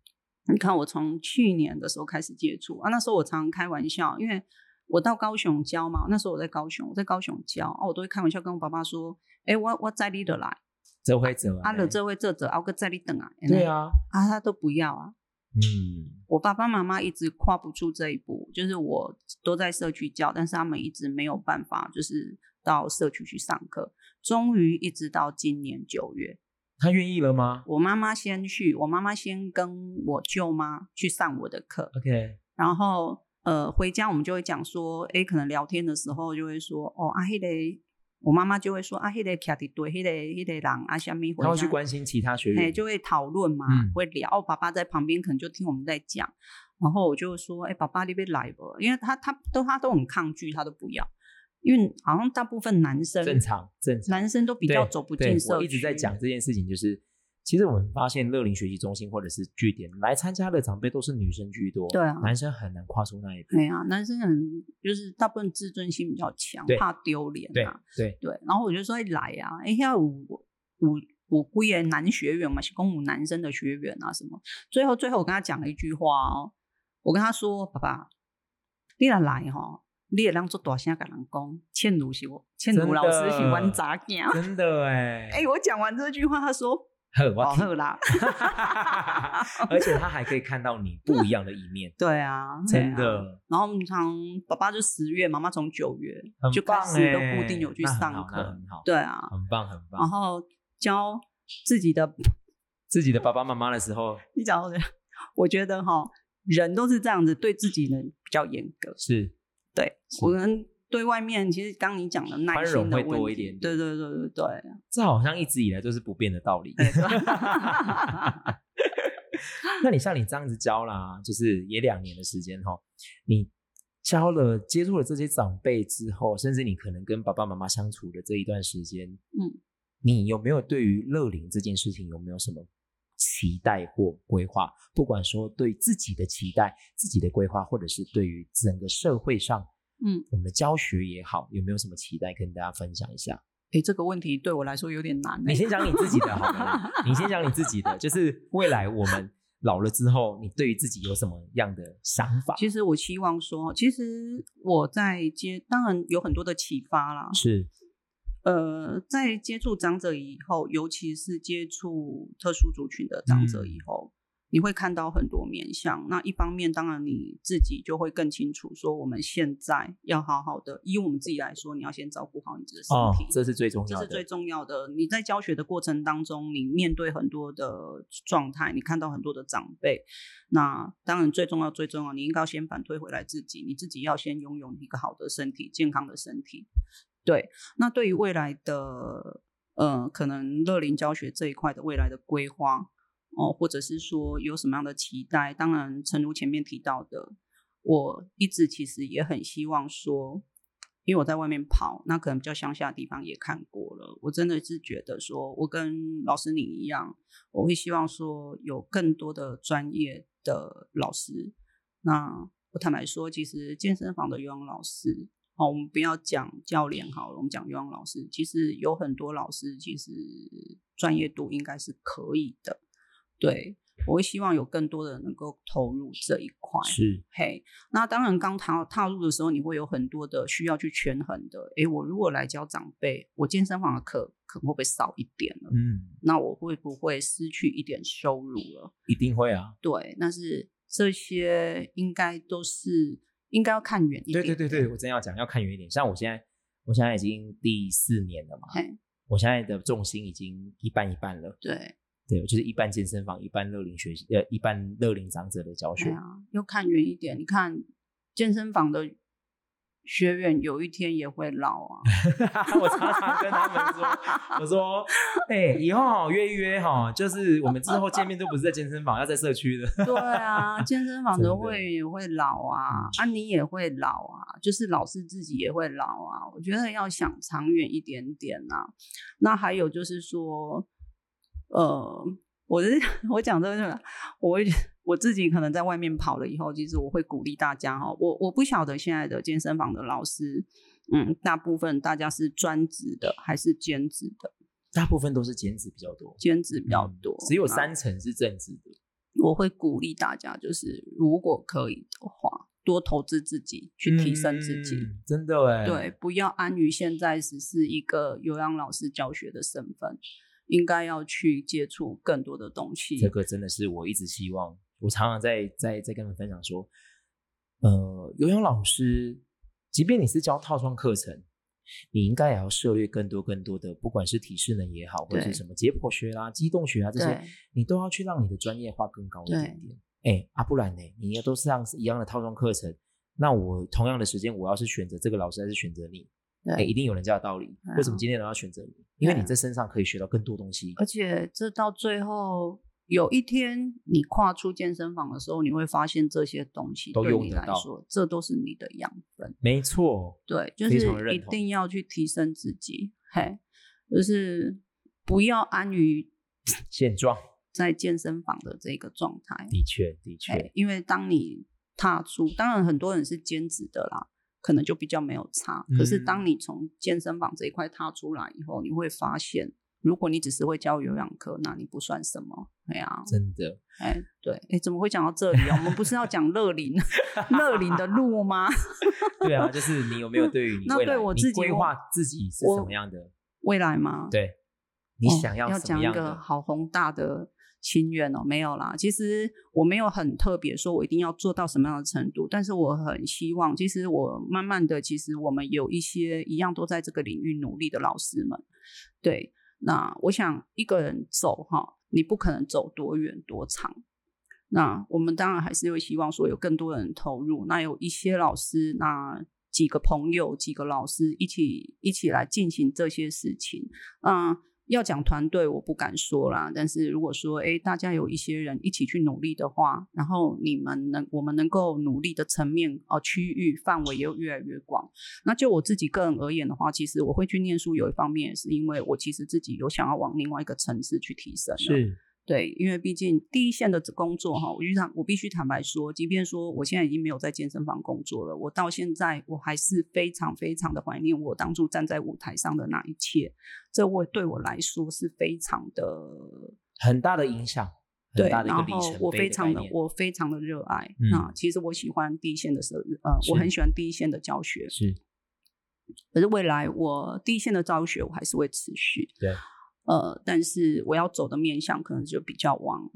你看我从去年的时候开始接触啊，那时候我常常开玩笑，因为我到高雄教嘛，那时候我在高雄，我在高雄教啊，我都会开玩笑跟我爸爸说，哎，我我在你的来。这会走啊，了这会这走，熬个在你等啊。对啊，啊他都不要啊。嗯，我爸爸妈妈一直跨不出这一步，就是我都在社区教，但是他们一直没有办法，就是到社区去上课。终于一直到今年九月，他愿意了吗？我妈妈先去，我妈妈先跟我舅妈去上我的课。OK，然后呃回家我们就会讲说，哎，可能聊天的时候就会说，哦阿黑嘞。我妈妈就会说啊，迄个徛伫对，迄个迄个人啊，虾米？他会去关心其他学员，就会讨论嘛，会聊。爸爸在旁边可能就听我们在讲，然后我就说，哎，爸爸你别来不？因为他他都他都很抗拒，他都不要，因为好像大部分男生正常正常，男生都比较走不进社区。一直在讲这件事情，就是。其实我们发现乐龄学习中心或者是据点来参加的长辈都是女生居多，对啊，男生很难跨出那一步。对啊，男生很就是大部分自尊心比较强，怕丢脸啊。对对，然后我就说来啊，哎呀，五五五贵的男学员嘛，是公母男生的学员啊什么。最后最后我跟他讲了一句话哦，我跟他说：“爸爸，你来来哈，你也让做大声跟人讲，倩如是我，倩如老师喜欢杂讲，真的哎。”哎，我讲完这句话，他说。好喝啦，而且他还可以看到你不一样的一面。对啊，真的。然后我们常爸爸就十月，妈妈从九月就开始都固定有去上课，很好。对啊，很棒很棒。然后教自己的自己的爸爸妈妈的时候，你讲的，我觉得哈，人都是这样子，对自己人比较严格。是，对，我们。对外面，其实刚你讲的耐心会多一点，对对对对对，这好像一直以来都是不变的道理。那你像你这样子教啦，就是也两年的时间哈，你教了接触了这些长辈之后，甚至你可能跟爸爸妈妈相处的这一段时间，嗯，你有没有对于乐龄这件事情有没有什么期待或规划？不管说对自己的期待、自己的规划，或者是对于整个社会上。嗯，我们的教学也好，有没有什么期待跟大家分享一下？诶，这个问题对我来说有点难。你先讲你自己的好了，你先讲你自己的，就是未来我们老了之后，你对于自己有什么样的想法？其实我希望说，其实我在接，当然有很多的启发啦。是，呃，在接触长者以后，尤其是接触特殊族群的长者以后。你会看到很多面相，那一方面当然你自己就会更清楚，说我们现在要好好的，以我们自己来说，你要先照顾好你自己的身体，这是最重要的，这是最重要的。你在教学的过程当中，你面对很多的状态，你看到很多的长辈，那当然最重要最重要，你应该要先反推回来自己，你自己要先拥有一个好的身体，健康的身体。对，那对于未来的呃，可能乐龄教学这一块的未来的规划。哦，或者是说有什么样的期待？当然，诚如前面提到的，我一直其实也很希望说，因为我在外面跑，那可能比较乡下的地方也看过了。我真的是觉得说，我跟老师你一样，我会希望说有更多的专业的老师。那我坦白说，其实健身房的游泳老师，哦，我们不要讲教练好了，我们讲游泳老师，其实有很多老师其实专业度应该是可以的。对，我会希望有更多的人能够投入这一块。是，嘿，那当然刚踏踏入的时候，你会有很多的需要去权衡的。诶，我如果来教长辈，我健身房的课可能会不会少一点了？嗯，那我会不会失去一点收入了？一定会啊。对，但是这些应该都是应该要看远一点。对对对对，我真要讲要看远一点。像我现在，我现在已经第四年了嘛，嘿，我现在的重心已经一半一半了。对。对，就是一半健身房、一半乐龄学习、呃，一半乐龄长者的教学。啊，又看远一点，你看健身房的学员有一天也会老啊。我常常跟他们说，我说，哎，以后约一约哈，就是我们之后见面都不是在健身房，要在社区的。对啊，健身房 的会员也会老啊，啊，你也会老啊，就是老师自己也会老啊。我觉得要想长远一点点啊。那还有就是说。呃，我是我讲这个，我会我自己可能在外面跑了以后，其实我会鼓励大家哈。我我不晓得现在的健身房的老师，嗯，大部分大家是专职的还是兼职的？大部分都是兼职比较多，兼职比较多，只有三成是正职的。我会鼓励大家，就是如果可以的话，多投资自己，去提升自己。真的哎，对，不要安于现在只是一个有氧老师教学的身份，应该要去接触更多的东西。这个真的是我一直希望，我常常在在在跟你们分享说，呃，游泳老师，即便你是教套装课程。你应该也要涉猎更多更多的，不管是体适能也好，或者是什么解剖学啦、机动学啊这些，你都要去让你的专业化更高一点点。哎，啊不然呢？你也都是上一样的套装课程，那我同样的时间，我要是选择这个老师还是选择你？哎，一定有人家的道理。为什么今天人要选择你？因为你在身上可以学到更多东西，而且这到最后。有一天你跨出健身房的时候，你会发现这些东西对你来说，这都是你的养分。没错，对，就是一定要去提升自己，嘿，就是不要安于 现状，在健身房的这个状态。的确，的确，因为当你踏出，当然很多人是兼职的啦，可能就比较没有差。可是当你从健身房这一块踏出来以后，你会发现。如果你只是会教有氧课，那你不算什么。哎呀，真的，哎，对，哎，怎么会讲到这里啊？我们不是要讲乐林，乐林的路吗？对啊，就是你有没有对于你未来你规划自己是什么样的未来吗？对，你想要要讲一个好宏大的心愿哦？没有啦，其实我没有很特别说我一定要做到什么样的程度，但是我很希望，其实我慢慢的，其实我们有一些一样都在这个领域努力的老师们，对。那我想一个人走哈，你不可能走多远多长。那我们当然还是会希望说有更多人投入。那有一些老师，那几个朋友、几个老师一起一起来进行这些事情，嗯。要讲团队，我不敢说啦。但是如果说，哎，大家有一些人一起去努力的话，然后你们能，我们能够努力的层面哦，区域范围又越来越广。那就我自己个人而言的话，其实我会去念书，有一方面也是因为我其实自己有想要往另外一个层次去提升。是。对，因为毕竟第一线的工作哈，我就坦我必须坦白说，即便说我现在已经没有在健身房工作了，我到现在我还是非常非常的怀念我当初站在舞台上的那一切，这我对我来说是非常的很大的影响，对，然后我非常的我非常的热爱啊，其实我喜欢第一线的时候，呃，我很喜欢第一线的教学，是，可是未来我第一线的教学我还是会持续，对。呃，但是我要走的面向可能就比较往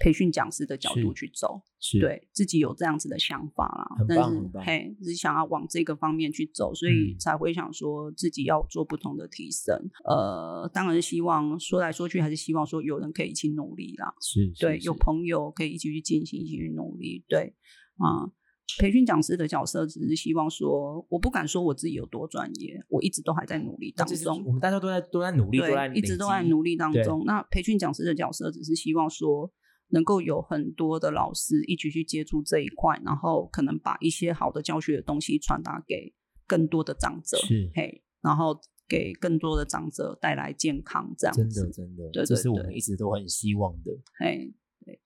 培训讲师的角度去走，对自己有这样子的想法啦。但是嘿，是想要往这个方面去走，所以才会想说自己要做不同的提升。呃，当然希望说来说去还是希望说有人可以一起努力啦。是，对，有朋友可以一起去进行，一起去努力。对，啊。培训讲师的角色只是希望说，我不敢说我自己有多专业，我一直都还在努力当中。我们大家都在都在努力，都在一直都在努力当中。那培训讲师的角色只是希望说，能够有很多的老师一起去接触这一块，然后可能把一些好的教学的东西传达给更多的长者，是嘿，然后给更多的长者带来健康，这样真的真的，这是我们一直都很希望的，嘿。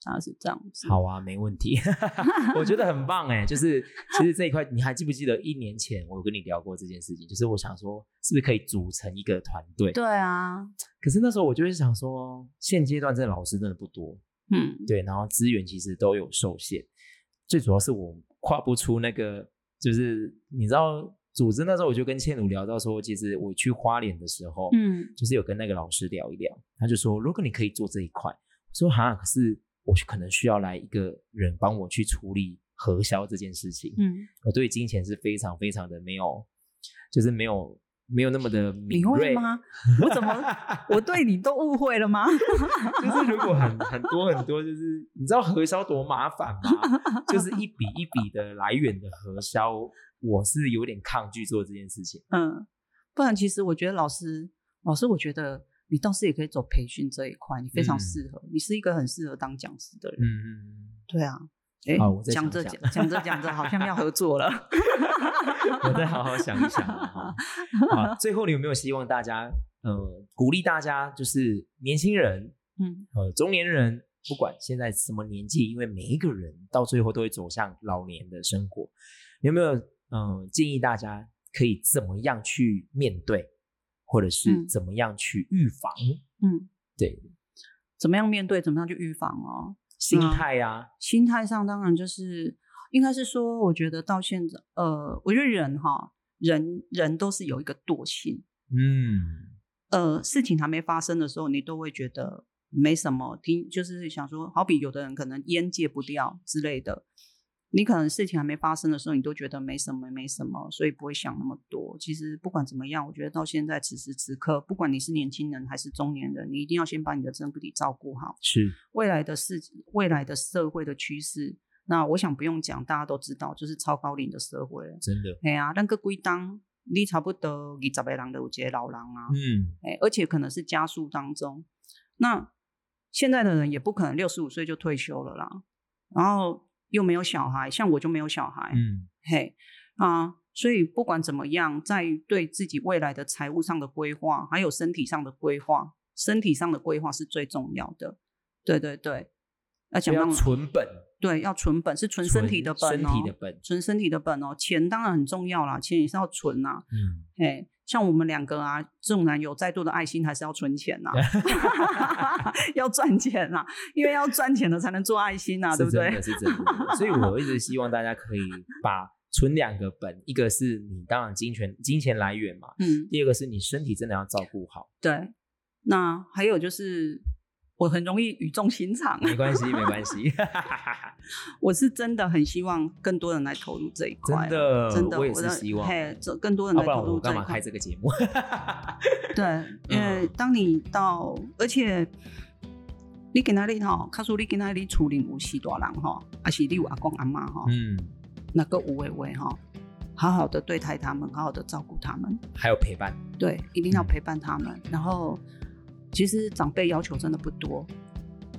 对，他是这样子。好啊，没问题，我觉得很棒哎。就是其实这一块，你还记不记得一年前我有跟你聊过这件事情？就是我想说，是不是可以组成一个团队？对啊。可是那时候我就会想说，现阶段这老师真的不多，嗯，对，然后资源其实都有受限。最主要是我跨不出那个，就是你知道，组织那时候我就跟倩茹聊到说，其实我去花莲的时候，嗯，就是有跟那个老师聊一聊，他就说，如果你可以做这一块，说哈，可是。我可能需要来一个人帮我去处理核销这件事情。嗯，我对金钱是非常非常的没有，就是没有没有那么的敏锐吗？我怎么我对你都误会了吗？就是如果很很多很多，就是你知道核销多麻烦吗？就是一笔一笔的来源的核销，我是有点抗拒做这件事情。嗯，不然其实我觉得老师老师，我觉得。你倒是也可以走培训这一块，你非常适合。你是一个很适合当讲师的人。嗯嗯对啊。哎，讲着讲讲着讲着，好像要合作了。我再好好想一想啊。好，最后你有没有希望大家，呃，鼓励大家，就是年轻人嗯，呃，中年人不管现在什么年纪，因为每一个人到最后都会走向老年的生活，有没有嗯建议大家可以怎么样去面对，或者是怎么样去预防？嗯，对，怎么样面对，怎么样去预防哦？心态呀，心态上当然就是应该是说，我觉得到现在，呃，我觉得人哈，人人都是有一个惰性，嗯，呃，事情还没发生的时候，你都会觉得没什么，听就是想说，好比有的人可能烟戒不掉之类的。你可能事情还没发生的时候，你都觉得没什么，没什么，所以不会想那么多。其实不管怎么样，我觉得到现在此时此刻，不管你是年轻人还是中年人，你一定要先把你的身体照顾好。是未来的事，未来的社会的趋势，那我想不用讲，大家都知道，就是超高龄的社会。真的。哎呀，那个归当你差不多二十个人都有些老人啊。嗯。哎，而且可能是加速当中。那现在的人也不可能六十五岁就退休了啦。然后。又没有小孩，像我就没有小孩，嗯，嘿啊，所以不管怎么样，在对自己未来的财务上的规划，还有身体上的规划，身体上的规划是最重要的。对对对，要讲要存本，对，要存本是存身体的本哦，身体的本，存身体的本哦，钱当然很重要啦，钱也是要存呐，嗯，嘿。像我们两个啊，纵然有再多的爱心，还是要存钱呐 要赚钱呐，因为要赚钱了才能做爱心呐，对不对？是真的，所以我一直希望大家可以把存两个本，一个是你当然金钱金钱来源嘛，嗯，第二个是你身体真的要照顾好。对，那还有就是。我很容易语重心长，没关系，没关系。我是真的很希望更多人来投入这一块，真的，真的，我也是希望，嘿，更多人来投入这一块。干嘛开这个节目？对，因为当你到，而且你跟那里哈，他说你跟那里处理无锡大人哈，还是你有阿公阿妈哈，嗯，那个吴伟伟哈，好好的对待他们，好好的照顾他们，还有陪伴，对，一定要陪伴他们，然后。其实长辈要求真的不多，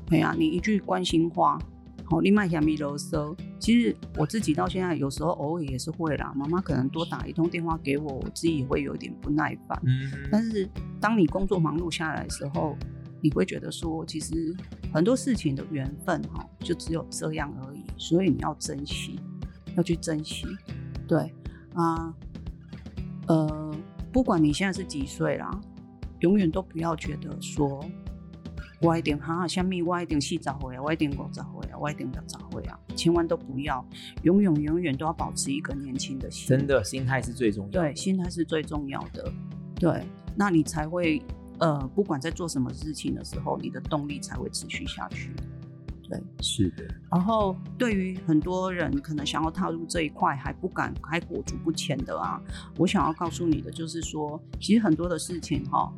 对呀，你一句关心话，好，你卖下米啰嗦。其实我自己到现在有时候偶尔也是会啦，妈妈可能多打一通电话给我，我自己也会有点不耐烦。嗯。但是当你工作忙碌下来的时候，你会觉得说，其实很多事情的缘分哈，就只有这样而已，所以你要珍惜，要去珍惜。对啊，呃，不管你现在是几岁啦。永远都不要觉得说，我一定哈，虾米我一定四十岁啊，我一定五十岁啊，我一定六十岁啊，千万都不要，永远永远都要保持一个年轻的心。真的，心态是最重要。对，心态是最重要的。对，那你才会呃，不管在做什么事情的时候，你的动力才会持续下去。对，是的。然后，对于很多人可能想要踏入这一块还不敢、还裹足不前的啊，我想要告诉你的就是说，其实很多的事情哈。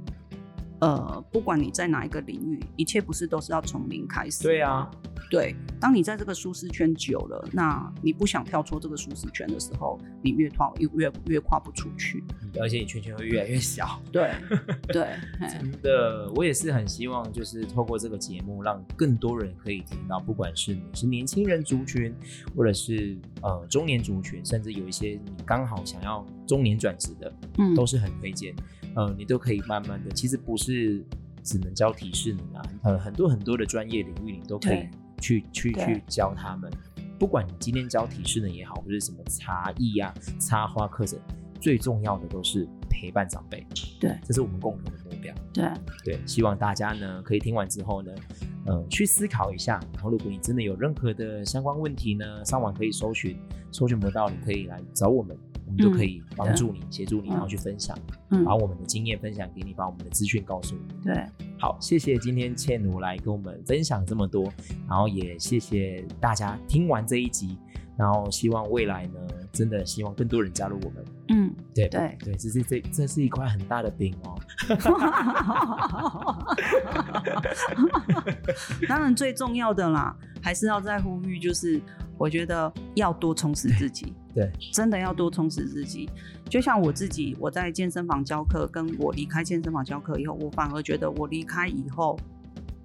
呃，不管你在哪一个领域，一切不是都是要从零开始。对啊，对。当你在这个舒适圈久了，那你不想跳出这个舒适圈的时候，你越跨越越越跨不出去，而且你圈圈会越来越小。对 对，真的，我也是很希望，就是透过这个节目，让更多人可以听到，不管是你是年轻人族群，或者是呃中年族群，甚至有一些你刚好想要中年转职的，嗯，都是很推荐。呃，你都可以慢慢的，其实不是只能教提示你啊，呃，很多很多的专业领域你都可以去去去教他们。不管你今天教体适能也好，或者什么茶艺啊、插花课程，最重要的都是陪伴长辈。对，这是我们共同的目标。对对，希望大家呢可以听完之后呢，呃，去思考一下。然后，如果你真的有任何的相关问题呢，上网可以搜寻，搜寻不到你可以来找我们。我们都可以帮助你、协助你，然后去分享，把我们的经验分享给你，把我们的资讯告诉你。对，好，谢谢今天倩奴来跟我们分享这么多，然后也谢谢大家听完这一集，然后希望未来呢，真的希望更多人加入我们。嗯，对对对，这是这这是一块很大的饼哦。当然，最重要的啦，还是要在呼吁，就是我觉得要多充实自己。对，真的要多充实自己。就像我自己，我在健身房教课，跟我离开健身房教课以后，我反而觉得我离开以后，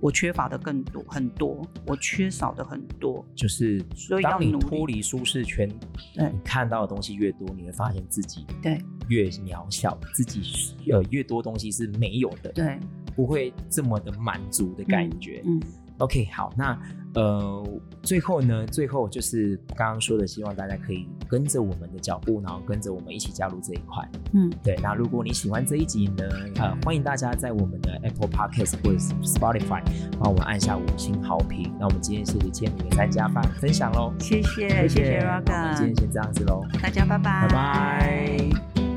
我缺乏的更多很多，我缺少的很多。就是所以当你脱离舒适圈，对，你看到的东西越多，你会发现自己对越渺小，自己呃越多东西是没有的。对不会这么的满足的感觉。嗯。OK，好，那呃，最后呢，最后就是刚刚说的，希望大家可以跟着我们的脚步，然后跟着我们一起加入这一块。嗯，对。那如果你喜欢这一集呢，呃，欢迎大家在我们的 Apple Podcast 或者是 Spotify 帮我们按下五星好评。那我们今天谢谢千里的三家饭分享喽，谢谢，谢谢 r o g a 今天先这样子喽，大家拜拜，拜拜。